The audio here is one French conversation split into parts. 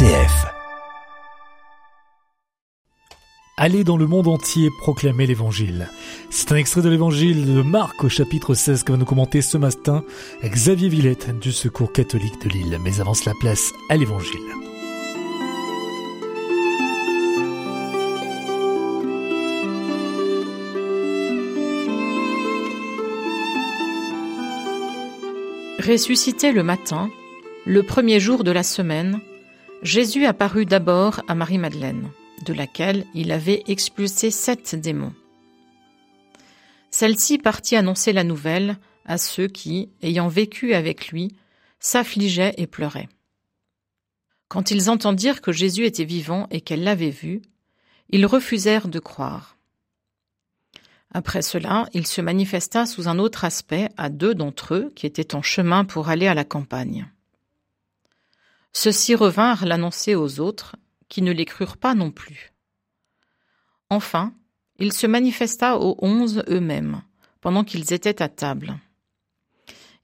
RCF. Allez dans le monde entier proclamer l'évangile. C'est un extrait de l'évangile de Marc au chapitre 16 que va nous commenter ce matin Xavier Villette du Secours catholique de Lille. Mais avance la place à l'évangile. Ressuscité le matin, le premier jour de la semaine, Jésus apparut d'abord à Marie-Madeleine, de laquelle il avait expulsé sept démons. Celle-ci partit annoncer la nouvelle à ceux qui, ayant vécu avec lui, s'affligeaient et pleuraient. Quand ils entendirent que Jésus était vivant et qu'elle l'avait vu, ils refusèrent de croire. Après cela, il se manifesta sous un autre aspect à deux d'entre eux qui étaient en chemin pour aller à la campagne. Ceux-ci revinrent l'annoncer aux autres, qui ne les crurent pas non plus. Enfin, il se manifesta aux onze eux-mêmes, pendant qu'ils étaient à table.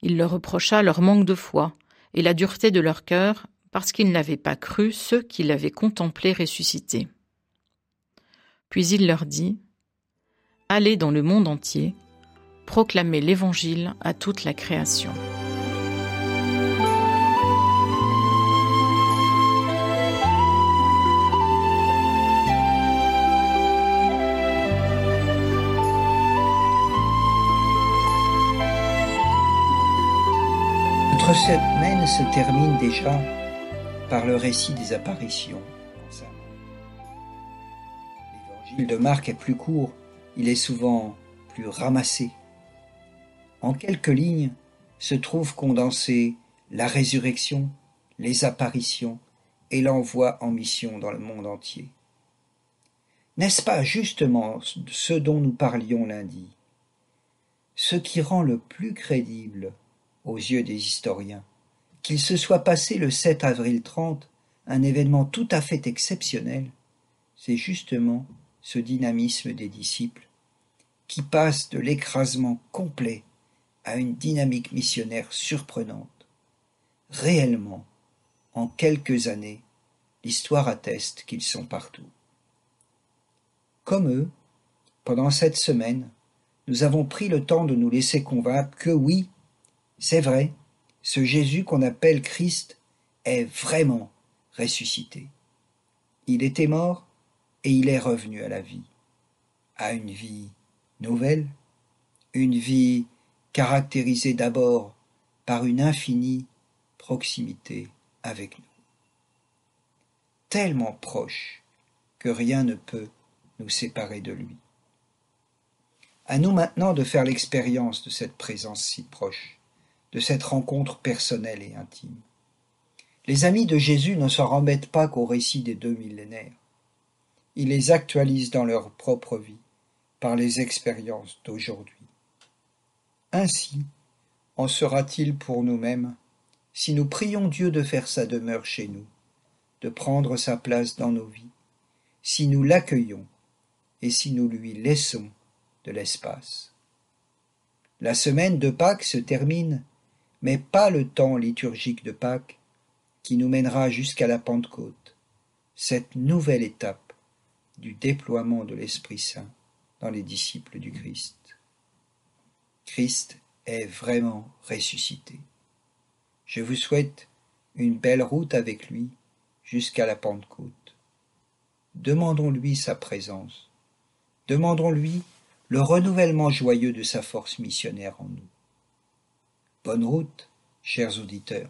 Il leur reprocha leur manque de foi et la dureté de leur cœur, parce qu'ils n'avaient pas cru ceux qui l'avaient contemplé ressuscité. Puis il leur dit Allez dans le monde entier, proclamez l'Évangile à toute la création. Semaine se termine déjà par le récit des apparitions. L'évangile de Marc est plus court il est souvent plus ramassé. En quelques lignes se trouvent condensées la résurrection, les apparitions et l'envoi en mission dans le monde entier. N'est-ce pas justement ce dont nous parlions lundi? Ce qui rend le plus crédible aux yeux des historiens qu'il se soit passé le 7 avril 30 un événement tout à fait exceptionnel, c'est justement ce dynamisme des disciples qui passe de l'écrasement complet à une dynamique missionnaire surprenante. Réellement, en quelques années, l'histoire atteste qu'ils sont partout. Comme eux, pendant cette semaine, nous avons pris le temps de nous laisser convaincre que oui, c'est vrai, ce Jésus qu'on appelle Christ est vraiment ressuscité. Il était mort et il est revenu à la vie, à une vie nouvelle, une vie caractérisée d'abord par une infinie proximité avec nous. Tellement proche que rien ne peut nous séparer de lui. À nous maintenant de faire l'expérience de cette présence si proche, de cette rencontre personnelle et intime. Les amis de Jésus ne s'en remettent pas qu'au récit des deux millénaires. Ils les actualisent dans leur propre vie par les expériences d'aujourd'hui. Ainsi en sera-t-il pour nous-mêmes si nous prions Dieu de faire sa demeure chez nous, de prendre sa place dans nos vies, si nous l'accueillons et si nous lui laissons de l'espace. La semaine de Pâques se termine, mais pas le temps liturgique de Pâques qui nous mènera jusqu'à la Pentecôte, cette nouvelle étape du déploiement de l'Esprit Saint dans les disciples du Christ. Christ est vraiment ressuscité. Je vous souhaite une belle route avec lui jusqu'à la Pentecôte. Demandons-lui sa présence. Demandons-lui le renouvellement joyeux de sa force missionnaire en nous. Bonne route, chers auditeurs.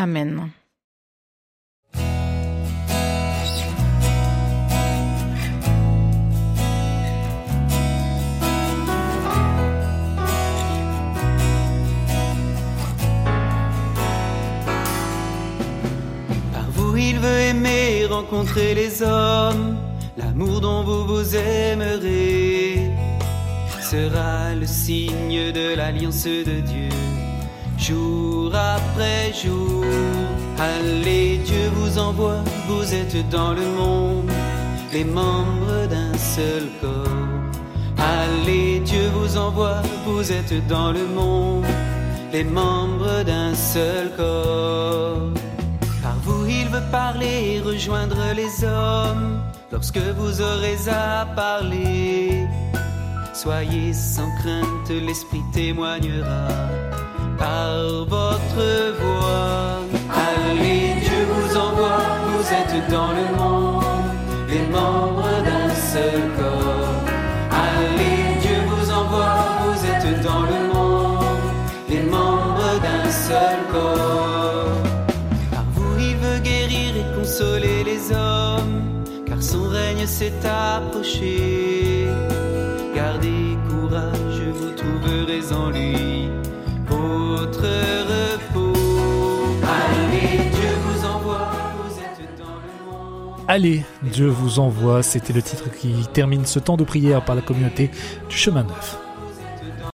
Amen. il veut aimer, rencontrer les hommes, l'amour dont vous vous aimerez sera le signe de l'alliance de Dieu, jour après jour. Allez, Dieu vous envoie, vous êtes dans le monde, les membres d'un seul corps. Allez, Dieu vous envoie, vous êtes dans le monde, les membres d'un seul corps il veut parler et rejoindre les hommes lorsque vous aurez à parler. Soyez sans crainte, l'Esprit témoignera par votre voix. Allez, Dieu vous envoie, vous êtes dans le monde, les membres d'un seul corps. Allez, Dieu vous envoie, vous êtes dans le monde, les membres d'un seul corps consoler les hommes, car son règne s'est approché. Gardez courage, vous trouverez en lui Allez, Dieu vous envoie. Allez, Dieu vous envoie, c'était le titre qui termine ce temps de prière par la communauté du chemin neuf.